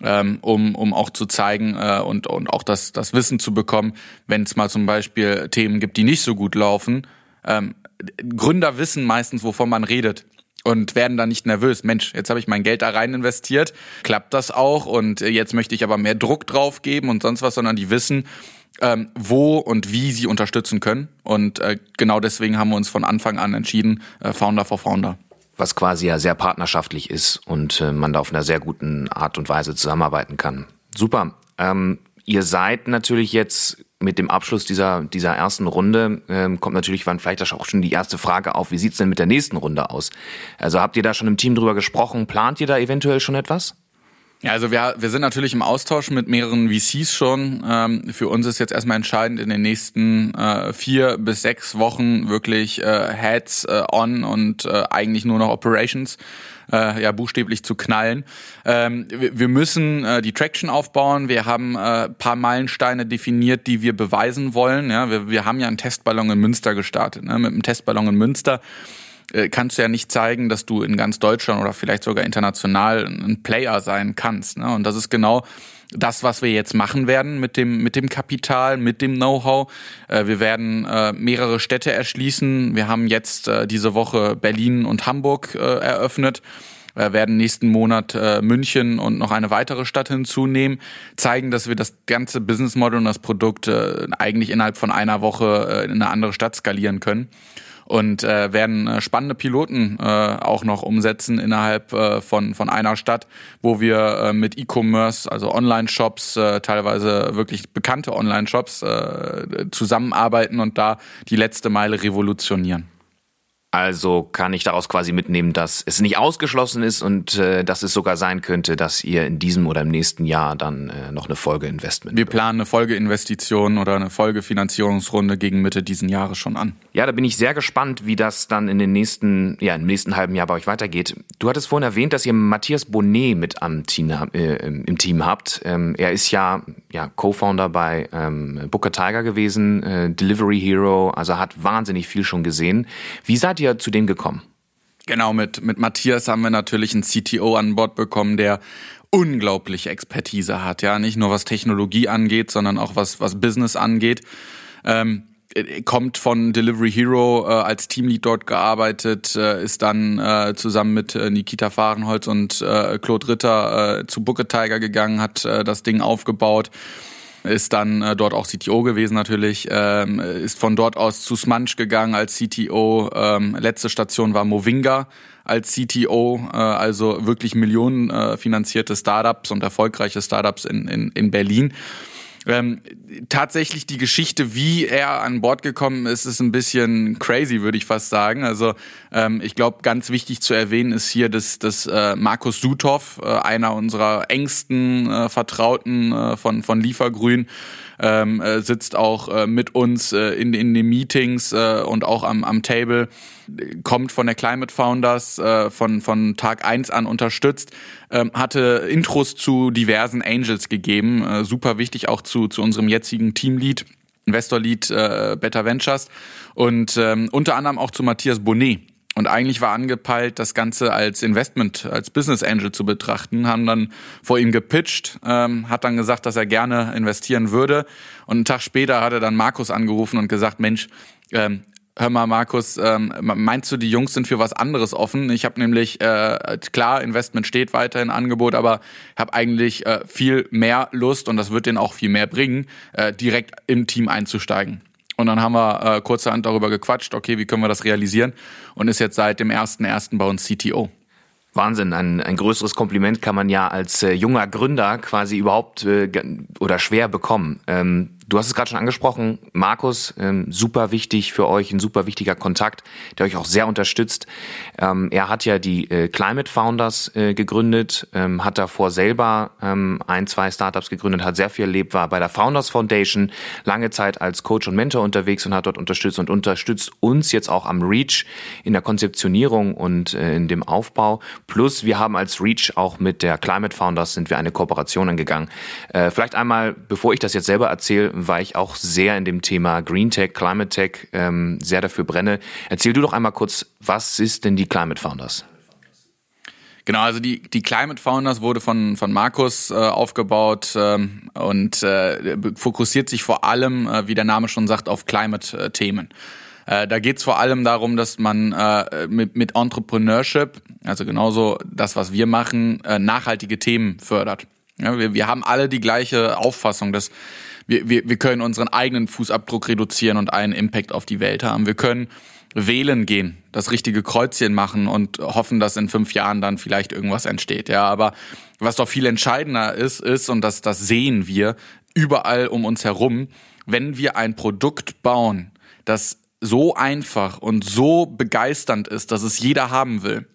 Ähm, um, um auch zu zeigen äh, und, und auch das, das Wissen zu bekommen, wenn es mal zum Beispiel Themen gibt, die nicht so gut laufen. Ähm, Gründer wissen meistens, wovon man redet und werden dann nicht nervös. Mensch, jetzt habe ich mein Geld da rein investiert, klappt das auch und jetzt möchte ich aber mehr Druck drauf geben und sonst was, sondern die wissen, ähm, wo und wie sie unterstützen können. Und äh, genau deswegen haben wir uns von Anfang an entschieden, äh, Founder for Founder. Was quasi ja sehr partnerschaftlich ist und äh, man da auf einer sehr guten Art und Weise zusammenarbeiten kann. Super. Ähm, ihr seid natürlich jetzt mit dem Abschluss dieser, dieser ersten Runde ähm, kommt natürlich wann vielleicht auch schon die erste Frage auf, wie sieht's denn mit der nächsten Runde aus? Also habt ihr da schon im Team drüber gesprochen? Plant ihr da eventuell schon etwas? Ja, also wir, wir sind natürlich im Austausch mit mehreren VCs schon. Ähm, für uns ist jetzt erstmal entscheidend, in den nächsten äh, vier bis sechs Wochen wirklich äh, Heads äh, on und äh, eigentlich nur noch Operations äh, ja buchstäblich zu knallen. Ähm, wir, müssen äh, die Traction aufbauen. Wir haben äh, paar Meilensteine definiert, die wir beweisen wollen. Ja, wir, wir haben ja einen Testballon in Münster gestartet. Ne? Mit einem Testballon in Münster äh, kannst du ja nicht zeigen, dass du in ganz Deutschland oder vielleicht sogar international ein Player sein kannst. Ne? Und das ist genau das, was wir jetzt machen werden mit dem, mit dem Kapital, mit dem Know-how. Äh, wir werden äh, mehrere Städte erschließen. Wir haben jetzt diese Woche Berlin und Hamburg eröffnet werden nächsten Monat äh, München und noch eine weitere Stadt hinzunehmen, zeigen, dass wir das ganze Business Model und das Produkt äh, eigentlich innerhalb von einer Woche äh, in eine andere Stadt skalieren können und äh, werden äh, spannende Piloten äh, auch noch umsetzen innerhalb äh, von, von einer Stadt, wo wir äh, mit E-Commerce, also Online-Shops, äh, teilweise wirklich bekannte Online-Shops äh, zusammenarbeiten und da die letzte Meile revolutionieren. Also kann ich daraus quasi mitnehmen, dass es nicht ausgeschlossen ist und äh, dass es sogar sein könnte, dass ihr in diesem oder im nächsten Jahr dann äh, noch eine Folgeinvestment. Wir planen eine Folgeinvestition oder eine Folgefinanzierungsrunde gegen Mitte diesen Jahres schon an. Ja, da bin ich sehr gespannt, wie das dann in den nächsten, ja, im nächsten halben Jahr bei euch weitergeht. Du hattest vorhin erwähnt, dass ihr Matthias Bonnet mit am Team, äh, im Team habt. Ähm, er ist ja, ja Co-Founder bei ähm, Booker Tiger gewesen, äh, Delivery Hero, also hat wahnsinnig viel schon gesehen. Wie seid seid ihr zu dem gekommen? Genau, mit, mit Matthias haben wir natürlich einen CTO an Bord bekommen, der unglaubliche Expertise hat, ja, nicht nur was Technologie angeht, sondern auch was, was Business angeht. Ähm, kommt von Delivery Hero äh, als Teamlead dort gearbeitet, äh, ist dann äh, zusammen mit äh, Nikita Fahrenholz und äh, Claude Ritter äh, zu Bucket Tiger gegangen, hat äh, das Ding aufgebaut ist dann äh, dort auch CTO gewesen natürlich, ähm, ist von dort aus zu Smunch gegangen als CTO. Ähm, letzte Station war Movinga als CTO, äh, also wirklich Millionen äh, Startups und erfolgreiche Startups in, in, in Berlin. Ähm, tatsächlich die Geschichte, wie er an Bord gekommen ist, ist ein bisschen crazy, würde ich fast sagen. Also ähm, ich glaube, ganz wichtig zu erwähnen ist hier, dass, dass äh, Markus Suthoff, äh, einer unserer engsten äh, Vertrauten äh, von, von Liefergrün, ähm, äh, sitzt auch äh, mit uns äh, in, in den Meetings äh, und auch am, am Table, kommt von der Climate Founders äh, von, von Tag eins an unterstützt, ähm, hatte Intros zu diversen Angels gegeben, äh, super wichtig auch zu, zu unserem jetzigen Teamlead. Investor Lead äh, Better Ventures und ähm, unter anderem auch zu Matthias Bonnet, und eigentlich war angepeilt, das Ganze als Investment, als Business Angel zu betrachten, haben dann vor ihm gepitcht, ähm, hat dann gesagt, dass er gerne investieren würde. Und einen Tag später hat er dann Markus angerufen und gesagt, Mensch, ähm, hör mal, Markus, ähm, meinst du, die Jungs sind für was anderes offen? Ich habe nämlich, äh, klar, Investment steht weiterhin Angebot, aber habe eigentlich äh, viel mehr Lust, und das wird denen auch viel mehr bringen, äh, direkt im Team einzusteigen. Und dann haben wir äh, kurzerhand darüber gequatscht, okay, wie können wir das realisieren? Und ist jetzt seit dem 1.1. bei uns CTO. Wahnsinn, ein, ein größeres Kompliment kann man ja als äh, junger Gründer quasi überhaupt äh, oder schwer bekommen. Ähm, Du hast es gerade schon angesprochen, Markus, ähm, super wichtig für euch, ein super wichtiger Kontakt, der euch auch sehr unterstützt. Ähm, er hat ja die äh, Climate Founders äh, gegründet, ähm, hat davor selber ähm, ein, zwei Startups gegründet, hat sehr viel erlebt, war bei der Founders Foundation lange Zeit als Coach und Mentor unterwegs und hat dort unterstützt und unterstützt uns jetzt auch am Reach in der Konzeptionierung und äh, in dem Aufbau. Plus wir haben als Reach auch mit der Climate Founders sind wir eine Kooperation angegangen. Äh, vielleicht einmal, bevor ich das jetzt selber erzähle, weil ich auch sehr in dem Thema Green Tech, Climate Tech ähm, sehr dafür brenne. Erzähl du doch einmal kurz, was ist denn die Climate Founders? Genau, also die, die Climate Founders wurde von, von Markus äh, aufgebaut ähm, und äh, fokussiert sich vor allem, äh, wie der Name schon sagt, auf Climate-Themen. Äh, da geht es vor allem darum, dass man äh, mit, mit Entrepreneurship, also genauso das, was wir machen, äh, nachhaltige Themen fördert. Ja, wir, wir haben alle die gleiche Auffassung, dass wir, wir, wir können unseren eigenen Fußabdruck reduzieren und einen Impact auf die Welt haben. Wir können wählen gehen, das richtige Kreuzchen machen und hoffen, dass in fünf Jahren dann vielleicht irgendwas entsteht. Ja, aber was doch viel entscheidender ist, ist, und das, das sehen wir überall um uns herum, wenn wir ein Produkt bauen, das so einfach und so begeisternd ist, dass es jeder haben will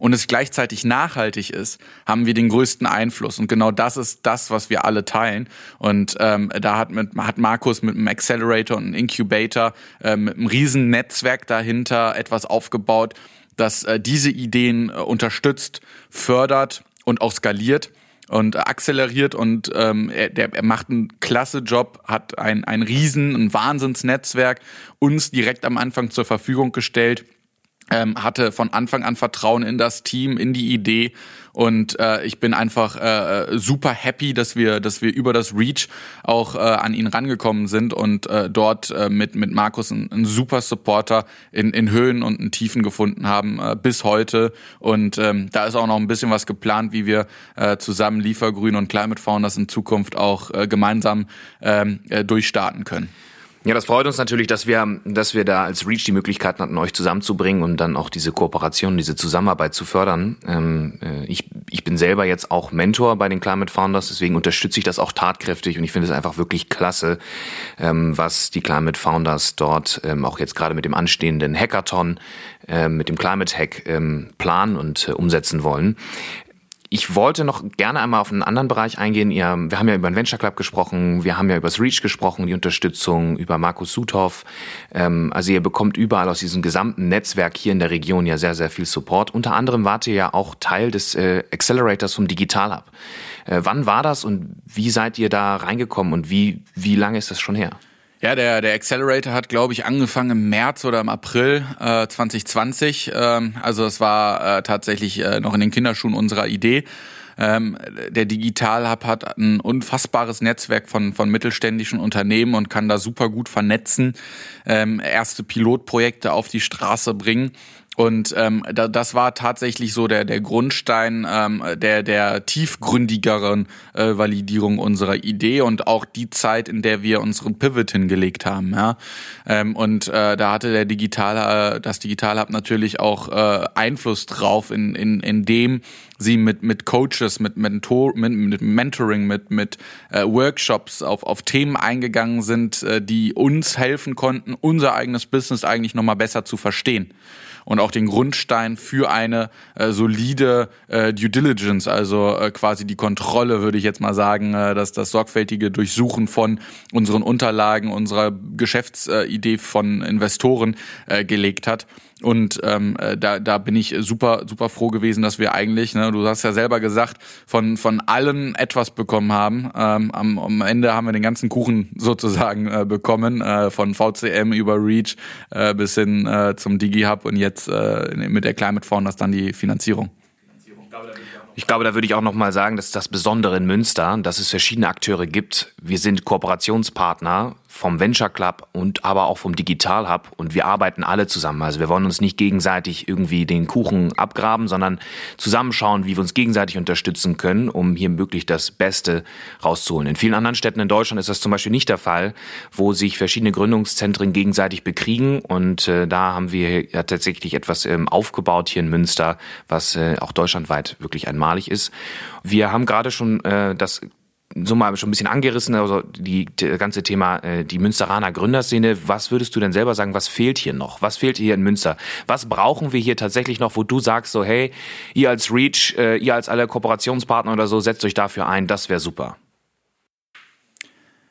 und es gleichzeitig nachhaltig ist, haben wir den größten Einfluss. Und genau das ist das, was wir alle teilen. Und ähm, da hat, mit, hat Markus mit einem Accelerator und einem Incubator, äh, mit einem riesen Netzwerk dahinter etwas aufgebaut, das äh, diese Ideen äh, unterstützt, fördert und auch skaliert und akzeleriert und ähm, er, der, er macht einen klasse Job, hat ein, ein riesen, ein Wahnsinnsnetzwerk uns direkt am Anfang zur Verfügung gestellt ähm, hatte von Anfang an Vertrauen in das Team, in die Idee und äh, ich bin einfach äh, super happy, dass wir, dass wir über das Reach auch äh, an ihn rangekommen sind und äh, dort äh, mit mit Markus einen, einen super Supporter in, in Höhen und in Tiefen gefunden haben äh, bis heute und ähm, da ist auch noch ein bisschen was geplant, wie wir äh, zusammen Liefergrün und Climate Founders in Zukunft auch äh, gemeinsam ähm, äh, durchstarten können. Ja, das freut uns natürlich, dass wir, dass wir da als Reach die Möglichkeiten hatten, euch zusammenzubringen und dann auch diese Kooperation, diese Zusammenarbeit zu fördern. Ähm, äh, ich, ich bin selber jetzt auch Mentor bei den Climate Founders, deswegen unterstütze ich das auch tatkräftig und ich finde es einfach wirklich klasse, ähm, was die Climate Founders dort ähm, auch jetzt gerade mit dem anstehenden Hackathon, äh, mit dem Climate Hack ähm, planen und äh, umsetzen wollen. Ich wollte noch gerne einmal auf einen anderen Bereich eingehen. Wir haben ja über den Venture Club gesprochen, wir haben ja über das Reach gesprochen, die Unterstützung, über Markus Suthoff. Ähm, also ihr bekommt überall aus diesem gesamten Netzwerk hier in der Region ja sehr, sehr viel Support. Unter anderem wart ihr ja auch Teil des äh, Accelerators vom Digital Hub. Äh, wann war das und wie seid ihr da reingekommen und wie, wie lange ist das schon her? Ja, der, der Accelerator hat, glaube ich, angefangen im März oder im April äh, 2020. Ähm, also es war äh, tatsächlich äh, noch in den Kinderschuhen unserer Idee. Ähm, der Digital Hub hat ein unfassbares Netzwerk von, von mittelständischen Unternehmen und kann da super gut vernetzen, ähm, erste Pilotprojekte auf die Straße bringen. Und ähm, da, das war tatsächlich so der, der Grundstein ähm, der, der tiefgründigeren äh, Validierung unserer Idee und auch die Zeit, in der wir unseren Pivot hingelegt haben. Ja? Ähm, und äh, da hatte der Digital, äh, das Digital Hub natürlich auch äh, Einfluss drauf, in, in, in dem sie mit, mit Coaches, mit, Mentor, mit, mit Mentoring, mit, mit äh, Workshops auf, auf Themen eingegangen sind, äh, die uns helfen konnten, unser eigenes Business eigentlich nochmal besser zu verstehen und auch den Grundstein für eine äh, solide äh, Due Diligence, also äh, quasi die Kontrolle, würde ich jetzt mal sagen, äh, dass das sorgfältige Durchsuchen von unseren Unterlagen, unserer Geschäftsidee von Investoren äh, gelegt hat. Und ähm, äh, da, da bin ich super, super froh gewesen, dass wir eigentlich, ne, du hast ja selber gesagt, von, von allen etwas bekommen haben. Ähm, am, am Ende haben wir den ganzen Kuchen sozusagen äh, bekommen, äh, von VCM über Reach äh, bis hin äh, zum DigiHub und jetzt äh, mit der Climate Founders dann die Finanzierung. Ich glaube, da würde ich auch noch mal sagen, dass das Besondere in Münster, dass es verschiedene Akteure gibt. Wir sind Kooperationspartner vom Venture Club und aber auch vom Digital Hub und wir arbeiten alle zusammen. Also wir wollen uns nicht gegenseitig irgendwie den Kuchen abgraben, sondern zusammenschauen, wie wir uns gegenseitig unterstützen können, um hier wirklich das Beste rauszuholen. In vielen anderen Städten in Deutschland ist das zum Beispiel nicht der Fall, wo sich verschiedene Gründungszentren gegenseitig bekriegen und äh, da haben wir ja tatsächlich etwas ähm, aufgebaut hier in Münster, was äh, auch deutschlandweit wirklich einmalig ist. Wir haben gerade schon äh, das so mal schon ein bisschen angerissen, also die, das ganze Thema, äh, die Münsteraner Gründerszene. Was würdest du denn selber sagen, was fehlt hier noch? Was fehlt hier in Münster? Was brauchen wir hier tatsächlich noch, wo du sagst so, hey, ihr als Reach, äh, ihr als alle Kooperationspartner oder so, setzt euch dafür ein, das wäre super.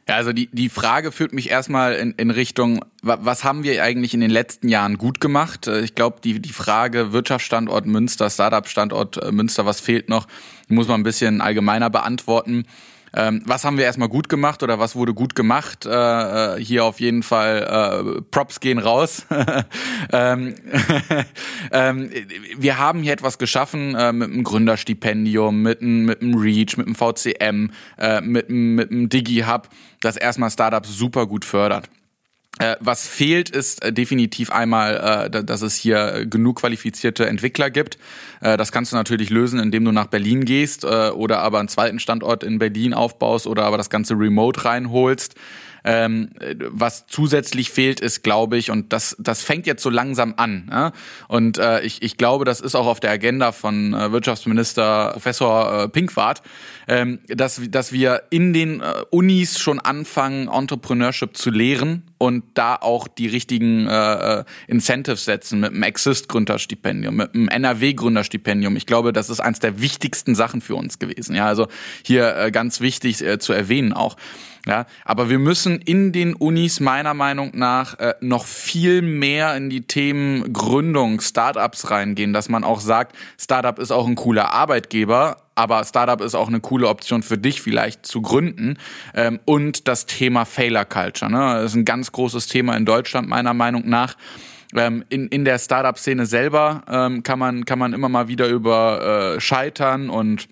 Ja, also die, die Frage führt mich erstmal in, in Richtung, was haben wir eigentlich in den letzten Jahren gut gemacht? Äh, ich glaube, die, die Frage Wirtschaftsstandort Münster, Startup-Standort äh, Münster, was fehlt noch, muss man ein bisschen allgemeiner beantworten. Ähm, was haben wir erstmal gut gemacht oder was wurde gut gemacht? Äh, äh hier auf jeden Fall äh, Props gehen raus. ähm, ähm, wir haben hier etwas geschaffen äh, mit einem Gründerstipendium, mit einem, mit einem Reach, mit einem VCM, äh, mit, einem, mit einem Digi-Hub, das erstmal Startups super gut fördert. Äh, was fehlt, ist äh, definitiv einmal, äh, dass es hier genug qualifizierte Entwickler gibt. das kannst du natürlich lösen, indem du nach Berlin gehst oder aber einen zweiten Standort in Berlin aufbaust oder aber das Ganze remote reinholst. Ähm, was zusätzlich fehlt, ist, glaube ich, und das, das fängt jetzt so langsam an. Ja? Und äh, ich, ich glaube, das ist auch auf der Agenda von äh, Wirtschaftsminister Professor äh, Pinkwart, ähm, dass, dass wir in den äh, Unis schon anfangen, Entrepreneurship zu lehren und da auch die richtigen äh, äh Incentives setzen mit einem Exist-Gründerstipendium, mit einem NRW-Gründerstipendium. Ich glaube, das ist eins der wichtigsten Sachen für uns gewesen. Ja, also hier äh, ganz wichtig äh, zu erwähnen auch. Ja, aber wir müssen in den Unis meiner Meinung nach äh, noch viel mehr in die Themen Gründung, Startups reingehen, dass man auch sagt, Startup ist auch ein cooler Arbeitgeber, aber Startup ist auch eine coole Option für dich vielleicht zu gründen. Ähm, und das Thema Failure Culture. Ne? Das ist ein ganz großes Thema in Deutschland meiner Meinung nach. Ähm, in, in der Startup-Szene selber ähm, kann, man, kann man immer mal wieder über äh, Scheitern und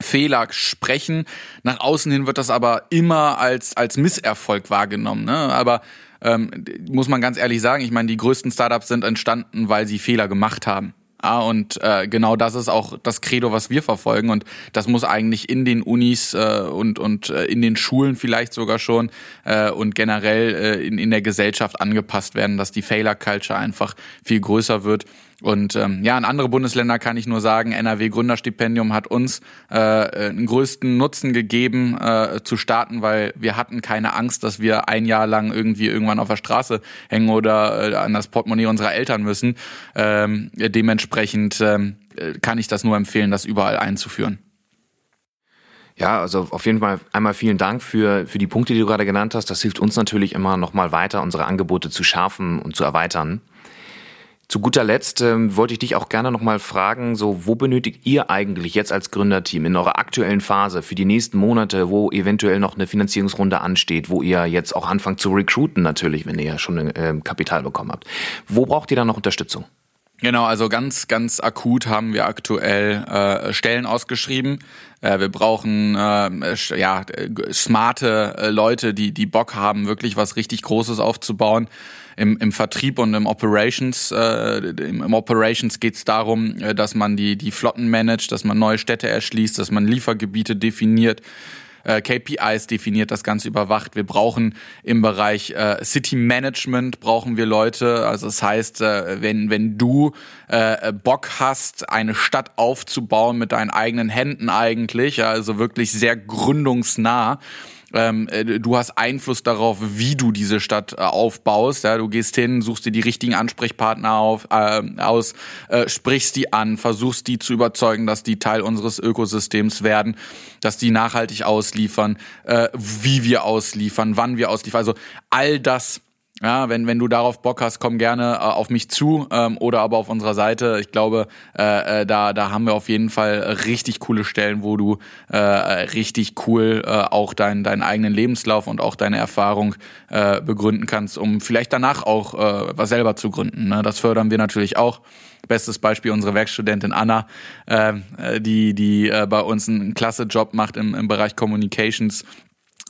Fehler sprechen. Nach außen hin wird das aber immer als, als Misserfolg wahrgenommen. Ne? Aber ähm, muss man ganz ehrlich sagen, ich meine, die größten Startups sind entstanden, weil sie Fehler gemacht haben. Ah, und äh, genau das ist auch das Credo, was wir verfolgen. Und das muss eigentlich in den Unis äh, und, und äh, in den Schulen vielleicht sogar schon äh, und generell äh, in, in der Gesellschaft angepasst werden, dass die Failure Culture einfach viel größer wird. Und ähm, ja, in andere Bundesländer kann ich nur sagen, NRW Gründerstipendium hat uns äh, den größten Nutzen gegeben äh, zu starten, weil wir hatten keine Angst, dass wir ein Jahr lang irgendwie irgendwann auf der Straße hängen oder äh, an das Portemonnaie unserer Eltern müssen. Ähm, dementsprechend ähm, kann ich das nur empfehlen, das überall einzuführen. Ja, also auf jeden Fall einmal vielen Dank für, für die Punkte, die du gerade genannt hast. Das hilft uns natürlich immer noch mal weiter, unsere Angebote zu schärfen und zu erweitern. Zu guter Letzt ähm, wollte ich dich auch gerne nochmal fragen, so wo benötigt ihr eigentlich jetzt als Gründerteam in eurer aktuellen Phase für die nächsten Monate, wo eventuell noch eine Finanzierungsrunde ansteht, wo ihr jetzt auch anfangt zu recruiten natürlich, wenn ihr ja schon äh, Kapital bekommen habt. Wo braucht ihr da noch Unterstützung? Genau, also ganz, ganz akut haben wir aktuell äh, Stellen ausgeschrieben. Äh, wir brauchen äh, ja smarte äh, Leute, die die Bock haben, wirklich was richtig Großes aufzubauen im, im Vertrieb und im Operations, äh, im, im Operations geht es darum, äh, dass man die, die Flotten managt, dass man neue Städte erschließt, dass man Liefergebiete definiert, äh, KPIs definiert, das Ganze überwacht. Wir brauchen im Bereich äh, City Management brauchen wir Leute. Also das heißt, äh, wenn, wenn du äh, Bock hast, eine Stadt aufzubauen mit deinen eigenen Händen eigentlich, also wirklich sehr gründungsnah, ähm, äh, du hast Einfluss darauf, wie du diese Stadt äh, aufbaust. Ja, du gehst hin, suchst dir die richtigen Ansprechpartner auf, äh, aus, äh, sprichst die an, versuchst die zu überzeugen, dass die Teil unseres Ökosystems werden, dass die nachhaltig ausliefern, äh, wie wir ausliefern, wann wir ausliefern. Also all das ja, wenn, wenn du darauf Bock hast, komm gerne äh, auf mich zu ähm, oder aber auf unserer Seite. Ich glaube, äh, äh, da, da haben wir auf jeden Fall richtig coole Stellen, wo du äh, richtig cool äh, auch deinen deinen eigenen Lebenslauf und auch deine Erfahrung äh, begründen kannst, um vielleicht danach auch äh, was selber zu gründen. Ne? Das fördern wir natürlich auch. Bestes Beispiel unsere Werkstudentin Anna, ähm, äh, die, die äh, bei uns einen klasse Job macht im, im Bereich Communications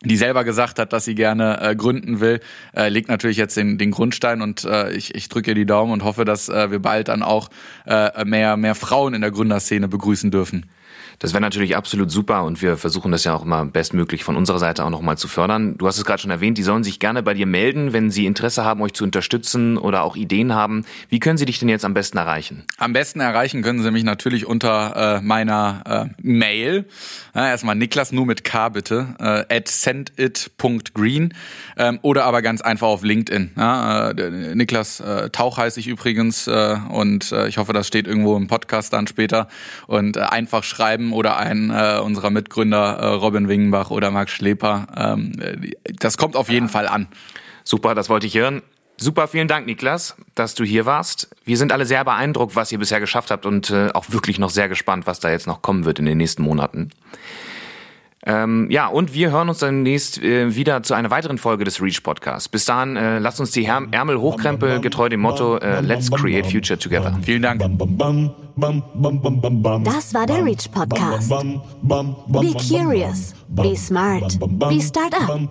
die selber gesagt hat, dass sie gerne äh, gründen will, äh, legt natürlich jetzt den, den Grundstein und äh, ich, ich drücke ihr die Daumen und hoffe, dass äh, wir bald dann auch äh, mehr, mehr Frauen in der Gründerszene begrüßen dürfen. Das wäre natürlich absolut super und wir versuchen das ja auch immer bestmöglich von unserer Seite auch nochmal zu fördern. Du hast es gerade schon erwähnt, die sollen sich gerne bei dir melden, wenn sie Interesse haben, euch zu unterstützen oder auch Ideen haben. Wie können sie dich denn jetzt am besten erreichen? Am besten erreichen können sie mich natürlich unter äh, meiner äh, Mail. Ja, erstmal Niklas nur mit K bitte, äh, at sendit.green ähm, oder aber ganz einfach auf LinkedIn. Ja, äh, Niklas äh, Tauch heiße ich übrigens äh, und äh, ich hoffe, das steht irgendwo im Podcast dann später und äh, einfach schreiben oder einen äh, unserer Mitgründer äh, Robin Wingenbach oder Max Schleper. Ähm, das kommt auf jeden Fall an. Super, das wollte ich hören. Super, vielen Dank, Niklas, dass du hier warst. Wir sind alle sehr beeindruckt, was ihr bisher geschafft habt und äh, auch wirklich noch sehr gespannt, was da jetzt noch kommen wird in den nächsten Monaten. Ähm, ja, und wir hören uns dann demnächst äh, wieder zu einer weiteren Folge des Reach Podcasts. Bis dahin, äh, lasst uns die Her Ärmel hochkrempeln, getreu dem Motto äh, Let's Create Future Together. Vielen Dank. Das war der Reach Podcast. Be curious, be smart, be startup.